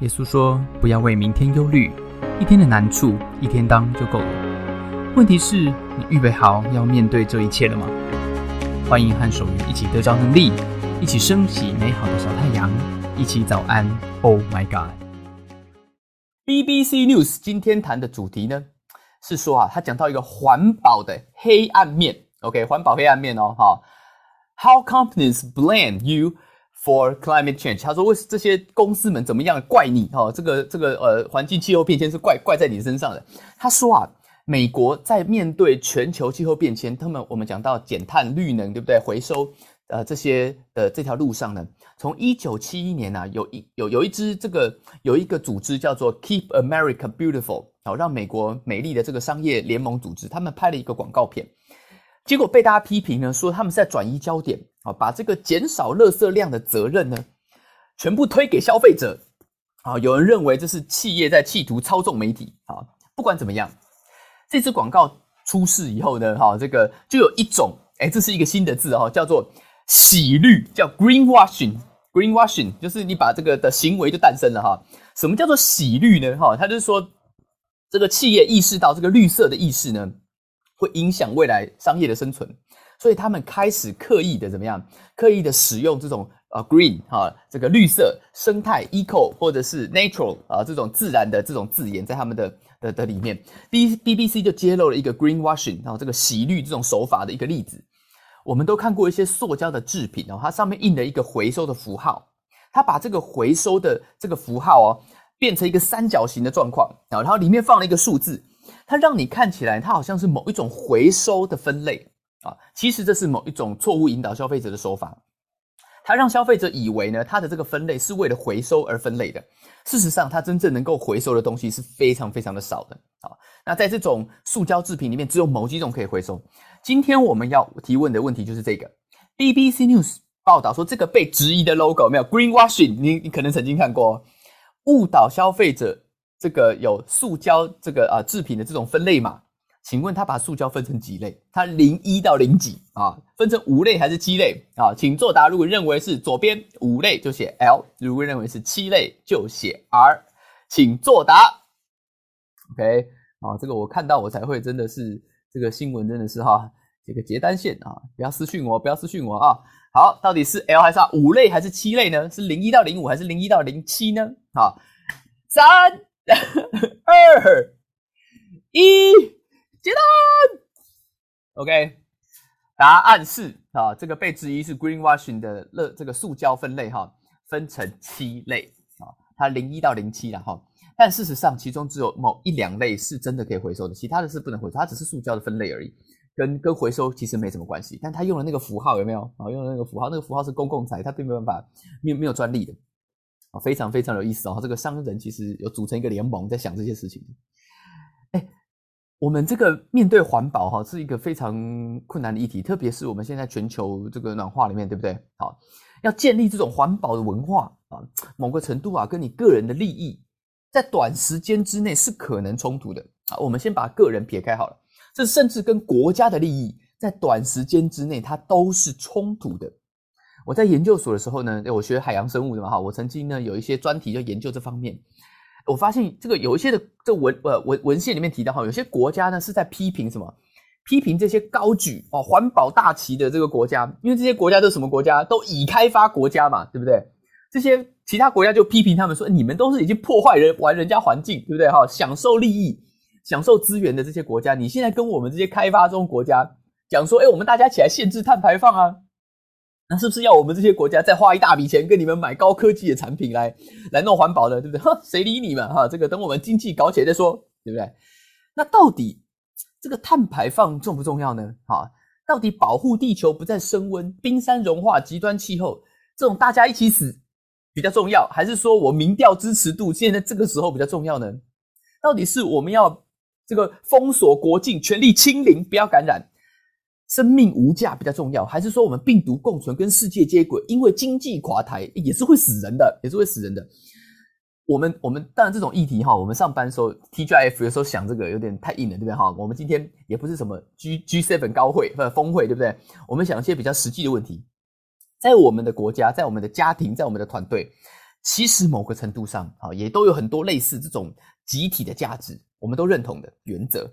耶稣说：“不要为明天忧虑，一天的难处一天当就够了。问题是，你预备好要面对这一切了吗？”欢迎和守愚一起得着能力，一起升起美好的小太阳，一起早安。Oh my God！BBC News 今天谈的主题呢，是说啊，他讲到一个环保的黑暗面。OK，环保黑暗面哦，哈。How companies blame you？For climate change，他说为这些公司们怎么样怪你哦？这个这个呃环境气候变迁是怪怪在你身上的。他说啊，美国在面对全球气候变迁，他们我们讲到减碳、绿能，对不对？回收呃这些的这条路上呢，从一九七一年啊，有一有有一支这个有一个组织叫做 Keep America Beautiful，哦，让美国美丽的这个商业联盟组织，他们拍了一个广告片。结果被大家批评呢，说他们是在转移焦点啊，把这个减少垃圾量的责任呢，全部推给消费者啊。有人认为这是企业在企图操纵媒体啊。不管怎么样，这支广告出事以后呢，哈，这个就有一种，哎，这是一个新的字哈，叫做洗绿，叫 greenwashing。greenwashing 就是你把这个的行为就诞生了哈。什么叫做洗绿呢？哈，他就是说这个企业意识到这个绿色的意识呢。会影响未来商业的生存，所以他们开始刻意的怎么样？刻意的使用这种呃 green 哈，这个绿色、生态、eco 或者是 natural 啊这种自然的这种字眼在他们的的的里面。B B B C 就揭露了一个 greenwashing 然后这个洗绿这种手法的一个例子。我们都看过一些塑胶的制品哦，它上面印了一个回收的符号，它把这个回收的这个符号哦变成一个三角形的状况啊，然后里面放了一个数字。它让你看起来，它好像是某一种回收的分类啊，其实这是某一种错误引导消费者的手法。它让消费者以为呢，它的这个分类是为了回收而分类的。事实上，它真正能够回收的东西是非常非常的少的啊。那在这种塑胶制品里面，只有某几种可以回收。今天我们要提问的问题就是这个：BBC News 报道说，这个被质疑的 logo 没有 greenwashing，你你可能曾经看过，误导消费者。这个有塑胶这个啊制品的这种分类码，请问他把塑胶分成几类？他零一到零几啊？分成五类还是七类啊？请作答。如果认为是左边五类就写 L，如果认为是七类就写 R，请作答。OK，啊，这个我看到我才会真的是这个新闻真的是哈，这个结单线啊，不要私讯我，不要私讯我啊。好，到底是 L 还是 R？五类还是七类呢？是零一到零五还是零一到零七呢？好，三。二一，接单。OK，答案是啊，这个被质疑是 greenwashing 的乐这个塑胶分类哈，分成七类啊，它零一到零七了哈。但事实上，其中只有某一两类是真的可以回收的，其他的是不能回收，它只是塑胶的分类而已，跟跟回收其实没什么关系。但他用了那个符号有没有啊？用了那个符号，那个符号是公共财，它并没有办法没有没有专利的。啊，非常非常有意思哦！这个商人其实有组成一个联盟，在想这些事情。我们这个面对环保哈，是一个非常困难的议题，特别是我们现在全球这个暖化里面，对不对？好，要建立这种环保的文化啊，某个程度啊，跟你个人的利益在短时间之内是可能冲突的啊。我们先把个人撇开好了，这甚至跟国家的利益在短时间之内，它都是冲突的。我在研究所的时候呢，我学海洋生物的嘛哈，我曾经呢有一些专题就研究这方面。我发现这个有一些的这文呃文文献里面提到哈，有些国家呢是在批评什么？批评这些高举哦环保大旗的这个国家，因为这些国家都是什么国家？都已开发国家嘛，对不对？这些其他国家就批评他们说，你们都是已经破坏人玩人家环境，对不对哈？享受利益、享受资源的这些国家，你现在跟我们这些开发中国家讲说，哎，我们大家起来限制碳排放啊？那是不是要我们这些国家再花一大笔钱跟你们买高科技的产品来来弄环保的，对不对？哼，谁理你们哈？这个等我们经济搞起来再说，对不对？那到底这个碳排放重不重要呢？哈，到底保护地球不再升温、冰山融化、极端气候这种大家一起死比较重要，还是说我民调支持度现在这个时候比较重要呢？到底是我们要这个封锁国境、全力清零、不要感染？生命无价比较重要，还是说我们病毒共存跟世界接轨？因为经济垮台也是会死人的，也是会死人的。我们我们当然这种议题哈，我们上班时候 TGF 有时候想这个有点太硬了，对不对哈？我们今天也不是什么 G G Seven 高会不峰会，对不对？我们想一些比较实际的问题，在我们的国家，在我们的家庭，在我们的团队，其实某个程度上啊，也都有很多类似这种集体的价值，我们都认同的原则。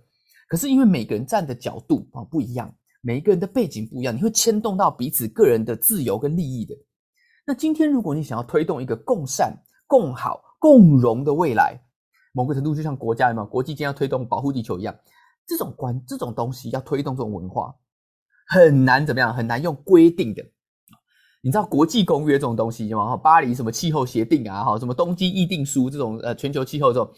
可是因为每个人站的角度啊不一样，每一个人的背景不一样，你会牵动到彼此个人的自由跟利益的。那今天如果你想要推动一个共善、共好、共荣的未来，某个程度就像国家有没有国际间要推动保护地球一样，这种关这种东西要推动这种文化，很难怎么样？很难用规定的。你知道国际公约这种东西吗？巴黎什么气候协定啊，哈，什么东京议定书这种呃全球气候这种，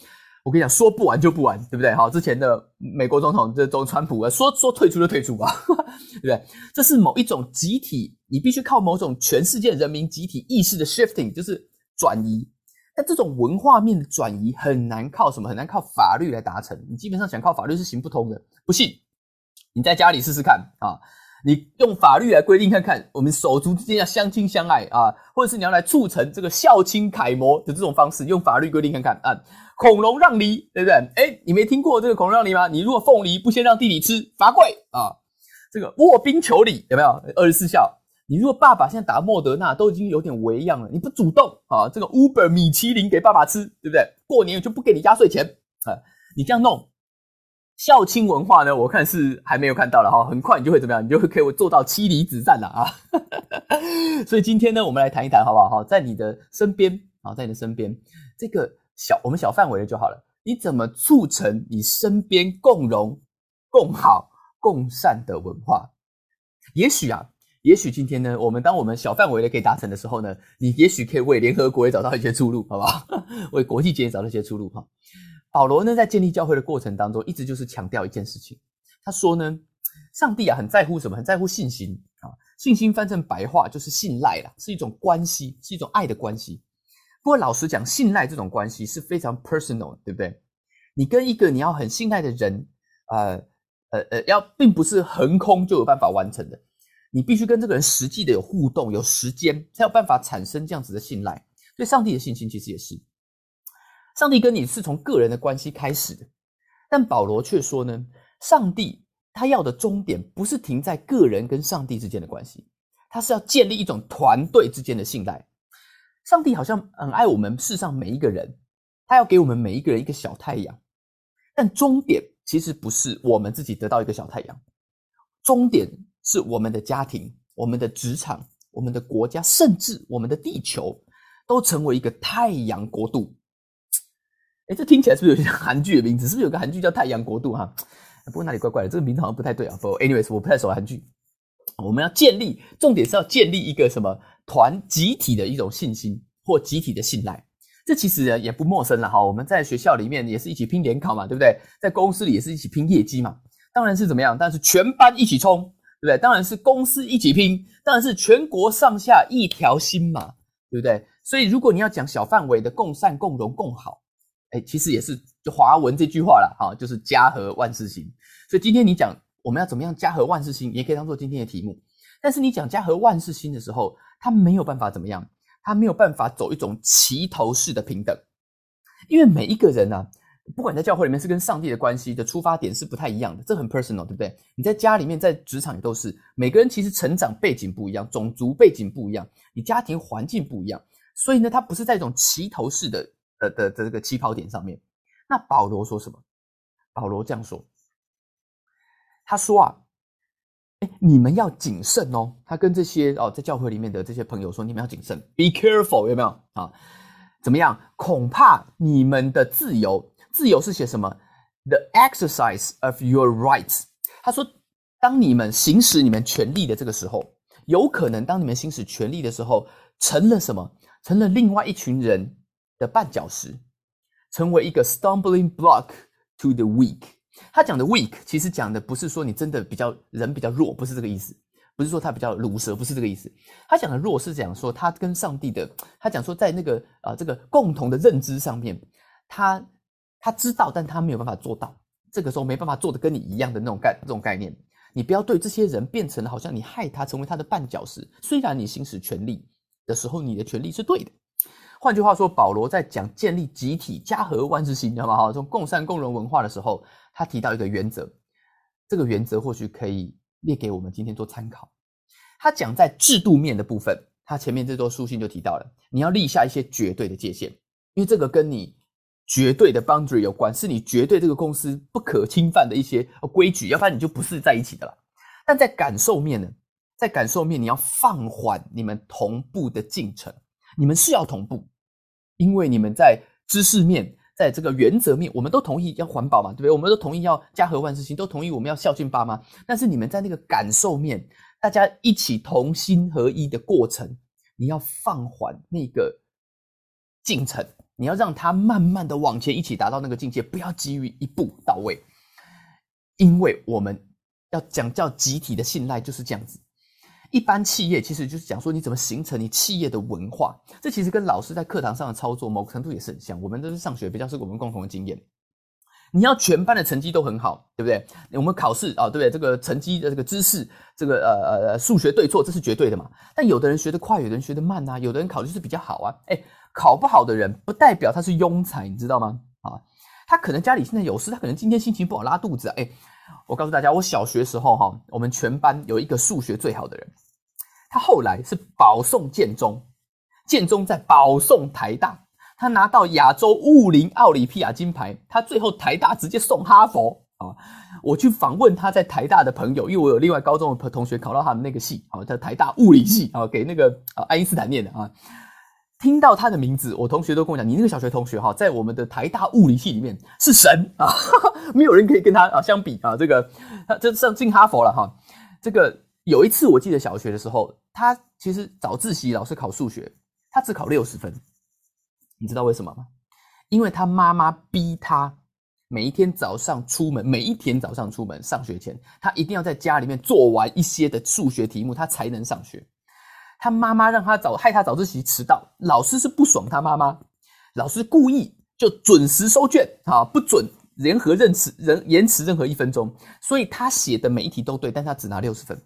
我跟你讲，说不完就不完，对不对？好，之前的美国总统这总川普啊，说说退出就退出吧，对不对？这是某一种集体，你必须靠某种全世界人民集体意识的 shifting，就是转移。但这种文化面的转移很难靠什么？很难靠法律来达成。你基本上想靠法律是行不通的。不信，你在家里试试看啊。你用法律来规定看看，我们手足之间要相亲相爱啊，或者是你要来促成这个孝亲楷模的这种方式，用法律规定看看啊。孔融让梨，对不对？哎，你没听过这个孔融让梨吗？你如果凤梨不先让弟弟吃，罚跪啊。这个卧冰求鲤有没有？二十四孝。你如果爸爸现在打莫德纳都已经有点违样了，你不主动啊，这个 Uber 米其林给爸爸吃，对不对？过年就不给你压岁钱啊，你这样弄。孝亲文化呢？我看是还没有看到了哈，很快你就会怎么样？你就会可以做到妻离子散了啊！所以今天呢，我们来谈一谈好不好？哈，在你的身边啊，在你的身边，这个小我们小范围的就好了。你怎么促成你身边共荣、共好、共善的文化？也许啊，也许今天呢，我们当我们小范围的可以达成的时候呢，你也许可以为联合国也找到一些出路，好不好？为国际间找到一些出路哈。保罗呢，在建立教会的过程当中，一直就是强调一件事情。他说呢，上帝啊，很在乎什么？很在乎信心啊。信心翻成白话就是信赖啦，是一种关系，是一种爱的关系。不过老实讲，信赖这种关系是非常 personal，对不对？你跟一个你要很信赖的人，呃呃呃，要并不是横空就有办法完成的。你必须跟这个人实际的有互动，有时间才有办法产生这样子的信赖。对上帝的信心其实也是。上帝跟你是从个人的关系开始的，但保罗却说呢，上帝他要的终点不是停在个人跟上帝之间的关系，他是要建立一种团队之间的信赖。上帝好像很爱我们世上每一个人，他要给我们每一个人一个小太阳，但终点其实不是我们自己得到一个小太阳，终点是我们的家庭、我们的职场、我们的国家，甚至我们的地球，都成为一个太阳国度。哎，这听起来是不是有像韩剧的名字？是不是有个韩剧叫《太阳国度》哈？不过哪里怪怪的，这个名字好像不太对啊。不，anyways，我不太熟韩剧。我们要建立，重点是要建立一个什么团集体的一种信心或集体的信赖。这其实也不陌生了哈。我们在学校里面也是一起拼联考嘛，对不对？在公司里也是一起拼业绩嘛。当然是怎么样？但是全班一起冲，对不对？当然是公司一起拼，当然是全国上下一条心嘛，对不对？所以如果你要讲小范围的共善、共荣、共好。哎，其实也是就华文这句话了哈，就是家和万事兴。所以今天你讲我们要怎么样家和万事兴，也可以当做今天的题目。但是你讲家和万事兴的时候，他没有办法怎么样，他没有办法走一种齐头式的平等，因为每一个人呢，不管在教会里面是跟上帝的关系的出发点是不太一样的，这很 personal，对不对？你在家里面，在职场也都是，每个人其实成长背景不一样，种族背景不一样，你家庭环境不一样，所以呢，他不是在一种齐头式的。的的的这个起跑点上面，那保罗说什么？保罗这样说，他说啊，哎，你们要谨慎哦。他跟这些哦，在教会里面的这些朋友说，你们要谨慎，be careful，有没有啊？怎么样？恐怕你们的自由，自由是写什么？The exercise of your rights。他说，当你们行使你们权利的这个时候，有可能当你们行使权利的时候，成了什么？成了另外一群人。的绊脚石，成为一个 stumbling block to the weak。他讲的 weak，其实讲的不是说你真的比较人比较弱，不是这个意思，不是说他比较鲁蛇，不是这个意思。他讲的弱是讲说他跟上帝的，他讲说在那个啊这个共同的认知上面，他他知道，但他没有办法做到。这个时候没办法做的跟你一样的那种概这种概念，你不要对这些人变成了好像你害他成为他的绊脚石。虽然你行使权力的时候，你的权利是对的。换句话说，保罗在讲建立集体家和万事兴，你知道吗？哈，从共善共荣文化的时候，他提到一个原则，这个原则或许可以列给我们今天做参考。他讲在制度面的部分，他前面这段书信就提到了，你要立下一些绝对的界限，因为这个跟你绝对的 boundary 有关，是你绝对这个公司不可侵犯的一些规矩，要不然你就不是在一起的了。但在感受面呢，在感受面你要放缓你们同步的进程，你们是要同步，因为你们在知识面。在这个原则面，我们都同意要环保嘛，对不对？我们都同意要家和万事兴，都同意我们要孝敬爸妈。但是你们在那个感受面，大家一起同心合一的过程，你要放缓那个进程，你要让它慢慢的往前一起达到那个境界，不要急于一步到位。因为我们要讲叫集体的信赖，就是这样子。一般企业其实就是讲说你怎么形成你企业的文化，这其实跟老师在课堂上的操作某个程度也是很像。我们都是上学比较是我们共同的经验。你要全班的成绩都很好，对不对？我们考试啊，对不对？这个成绩的这个知识，这个呃呃数学对错，这是绝对的嘛。但有的人学得快，有的人学得慢呐，有的人考的就是比较好啊。哎，考不好的人不代表他是庸才，你知道吗？啊，他可能家里现在有事，他可能今天心情不好拉肚子啊。哎。我告诉大家，我小学时候哈，我们全班有一个数学最好的人，他后来是保送建中，建中在保送台大，他拿到亚洲物理奥林匹亚金牌，他最后台大直接送哈佛啊！我去访问他在台大的朋友，因为我有另外高中的同学考到他的那个系啊，在台大物理系啊，给那个啊爱因斯坦念的啊。听到他的名字，我同学都跟我讲：“你那个小学同学哈，在我们的台大物理系里面是神啊，没有人可以跟他啊相比啊。”这个他这上进哈佛了哈。这个有一次我记得小学的时候，他其实早自习老师考数学，他只考六十分。你知道为什么吗？因为他妈妈逼他每一天早上出门，每一天早上出门上学前，他一定要在家里面做完一些的数学题目，他才能上学。他妈妈让他早害他早自习迟到，老师是不爽他妈妈，老师故意就准时收卷啊，不准任何任迟人延迟任何一分钟，所以他写的每一题都对，但他只拿六十分。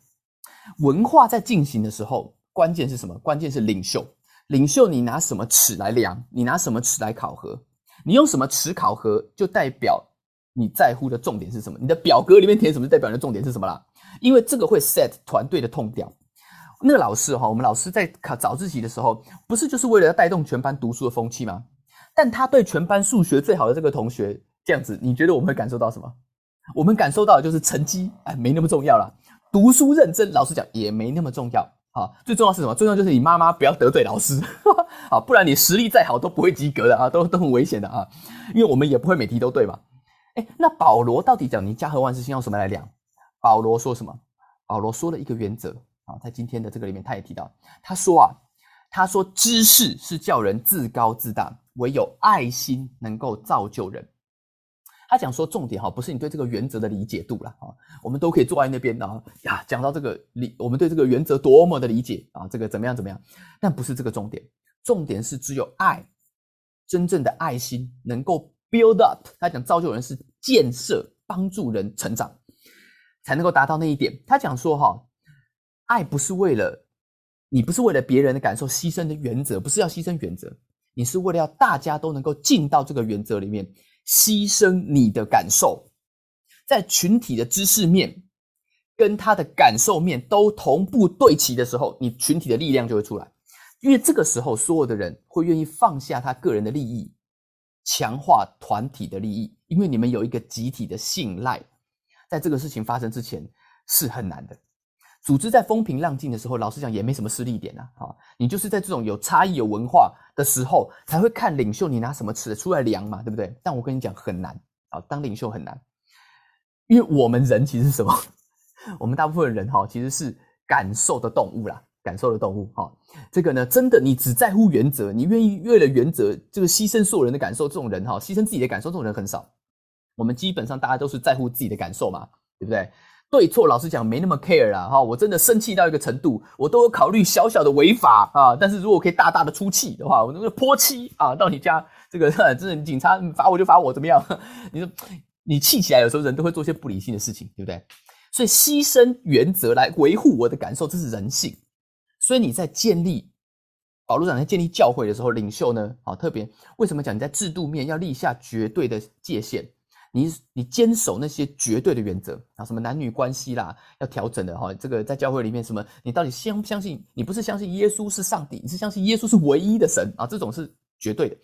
文化在进行的时候，关键是什么？关键是领袖。领袖，你拿什么尺来量？你拿什么尺来考核？你用什么尺考核，就代表你在乎的重点是什么？你的表格里面填什么，代表你的重点是什么啦？因为这个会 set 团队的痛调。那个老师哈，我们老师在考早自习的时候，不是就是为了要带动全班读书的风气吗？但他对全班数学最好的这个同学这样子，你觉得我们会感受到什么？我们感受到的就是成绩，哎，没那么重要了。读书认真，老实讲也没那么重要。啊，最重要是什么？最重要就是你妈妈不要得罪老师，啊，不然你实力再好都不会及格的啊，都都很危险的啊。因为我们也不会每题都对嘛。哎，那保罗到底讲你家和万事兴用什么来量？保罗说什么？保罗说了一个原则。在今天的这个里面，他也提到，他说啊，他说知识是叫人自高自大，唯有爱心能够造就人。他讲说重点哈，不是你对这个原则的理解度了啊，我们都可以坐在那边啊呀，讲到这个理，我们对这个原则多么的理解啊，这个怎么样怎么样，但不是这个重点，重点是只有爱，真正的爱心能够 build up。他讲造就人是建设，帮助人成长，才能够达到那一点。他讲说哈。爱不是为了你，不是为了别人的感受牺牲的原则，不是要牺牲原则，你是为了要大家都能够进到这个原则里面，牺牲你的感受，在群体的知识面跟他的感受面都同步对齐的时候，你群体的力量就会出来，因为这个时候所有的人会愿意放下他个人的利益，强化团体的利益，因为你们有一个集体的信赖，在这个事情发生之前是很难的。组织在风平浪静的时候，老实讲也没什么失利点呐。啊，你就是在这种有差异、有文化的时候，才会看领袖你拿什么尺出来量嘛，对不对？但我跟你讲很难啊，当领袖很难，因为我们人其实是什么？我们大部分人哈其实是感受的动物啦，感受的动物。哈，这个呢，真的你只在乎原则，你愿意为了原则这个牺牲所有人的感受，这种人哈，牺牲自己的感受这种人很少。我们基本上大家都是在乎自己的感受嘛，对不对？对错，老实讲没那么 care 啦，哈，我真的生气到一个程度，我都有考虑小小的违法啊。但是如果可以大大的出气的话，我那个泼漆啊，到你家这个 真的警察罚我就罚我，怎么样？你说你气起来，有时候人都会做些不理性的事情，对不对？所以牺牲原则来维护我的感受，这是人性。所以你在建立保罗长在建立教会的时候，领袖呢，啊，特别为什么讲你在制度面要立下绝对的界限？你你坚守那些绝对的原则啊，什么男女关系啦，要调整的哈。这个在教会里面，什么你到底相不相信？你不是相信耶稣是上帝，你是相信耶稣是唯一的神啊，这种是绝对的。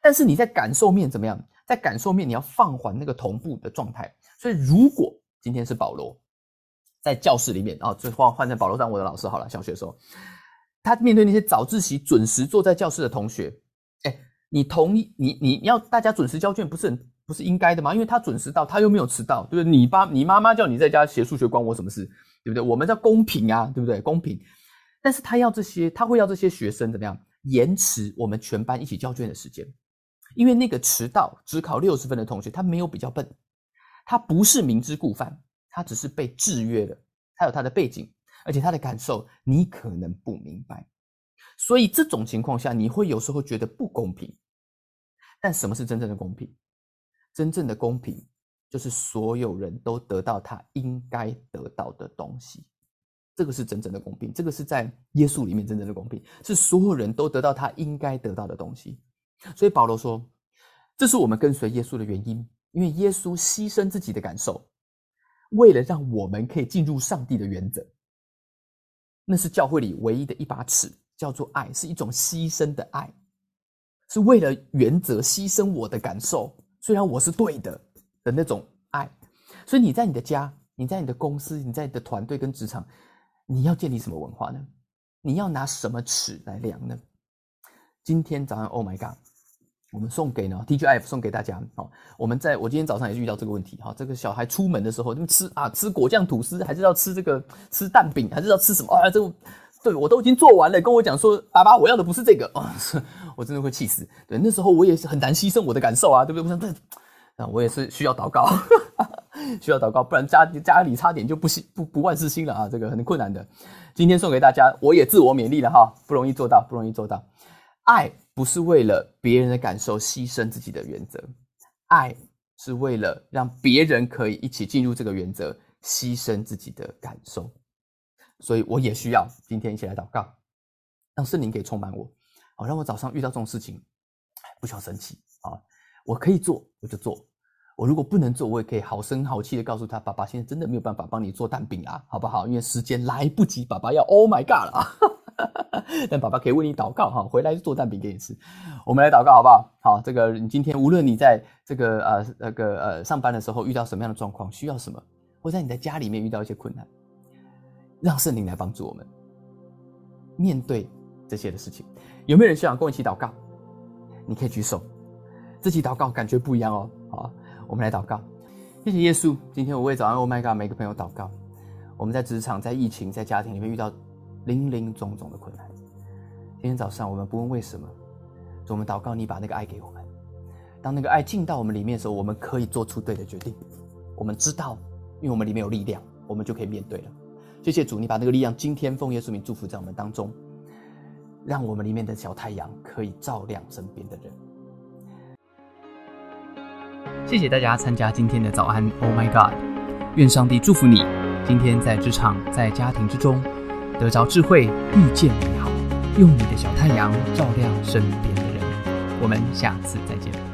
但是你在感受面怎么样？在感受面你要放缓那个同步的状态。所以如果今天是保罗在教室里面啊，就换换成保罗当我的老师好了。小学的时候，他面对那些早自习准时坐在教室的同学，哎，你同意你你要大家准时交卷，不是很？不是应该的吗？因为他准时到，他又没有迟到，对不对？你爸、你妈妈叫你在家写数学，关我什么事？对不对？我们叫公平啊，对不对？公平。但是他要这些，他会要这些学生怎么样？延迟我们全班一起交卷的时间，因为那个迟到只考六十分的同学，他没有比较笨，他不是明知故犯，他只是被制约了，他有他的背景，而且他的感受你可能不明白，所以这种情况下，你会有时候觉得不公平。但什么是真正的公平？真正的公平，就是所有人都得到他应该得到的东西，这个是真正的公平。这个是在耶稣里面真正的公平，是所有人都得到他应该得到的东西。所以保罗说，这是我们跟随耶稣的原因，因为耶稣牺牲自己的感受，为了让我们可以进入上帝的原则。那是教会里唯一的一把尺，叫做爱，是一种牺牲的爱，是为了原则牺牲我的感受。虽然我是对的的那种爱，所以你在你的家，你在你的公司，你在你的团队跟职场，你要建立什么文化呢？你要拿什么尺来量呢？今天早上，Oh my God，我们送给呢 TGF 送给大家哦。我们在我今天早上也遇到这个问题哈，这个小孩出门的时候，就吃啊吃果酱吐司，还是要吃这个吃蛋饼，还是要吃什么啊？这对我都已经做完了，跟我讲说，爸爸，我要的不是这个啊。我真的会气死。对，那时候我也是很难牺牲我的感受啊，对不对？我想这，啊，我也是需要祷告，需要祷告，不然家家里差点就不不不万事兴了啊，这个很困难的。今天送给大家，我也自我勉励了哈，不容易做到，不容易做到。爱不是为了别人的感受牺牲自己的原则，爱是为了让别人可以一起进入这个原则，牺牲自己的感受。所以我也需要今天一起来祷告，让圣灵可以充满我。好，让我早上遇到这种事情，不需要生气啊！我可以做，我就做；我如果不能做，我也可以好声好气的告诉他：“爸爸现在真的没有办法帮你做蛋饼啊，好不好？因为时间来不及，爸爸要 Oh my God 了。但爸爸可以为你祷告哈，回来做蛋饼给你吃。我们来祷告好不好？好，这个你今天无论你在这个呃那个呃上班的时候遇到什么样的状况，需要什么，或在你的家里面遇到一些困难，让圣灵来帮助我们面对这些的事情。有没有人想跟我一起祷告？你可以举手。这期祷告感觉不一样哦。好，我们来祷告。谢谢耶稣。今天我为早安，Oh my God，每个朋友祷告。我们在职场、在疫情、在家庭里面遇到林林总总的困难。今天早上我们不问为什么，我们祷告，你把那个爱给我们。当那个爱进到我们里面的时候，我们可以做出对的决定。我们知道，因为我们里面有力量，我们就可以面对了。谢谢主，你把那个力量今天奉耶稣名祝福在我们当中。让我们里面的小太阳可以照亮身边的人。谢谢大家参加今天的早安，Oh my God！愿上帝祝福你，今天在职场、在家庭之中得着智慧，遇见美好，用你的小太阳照亮身边的人。我们下次再见。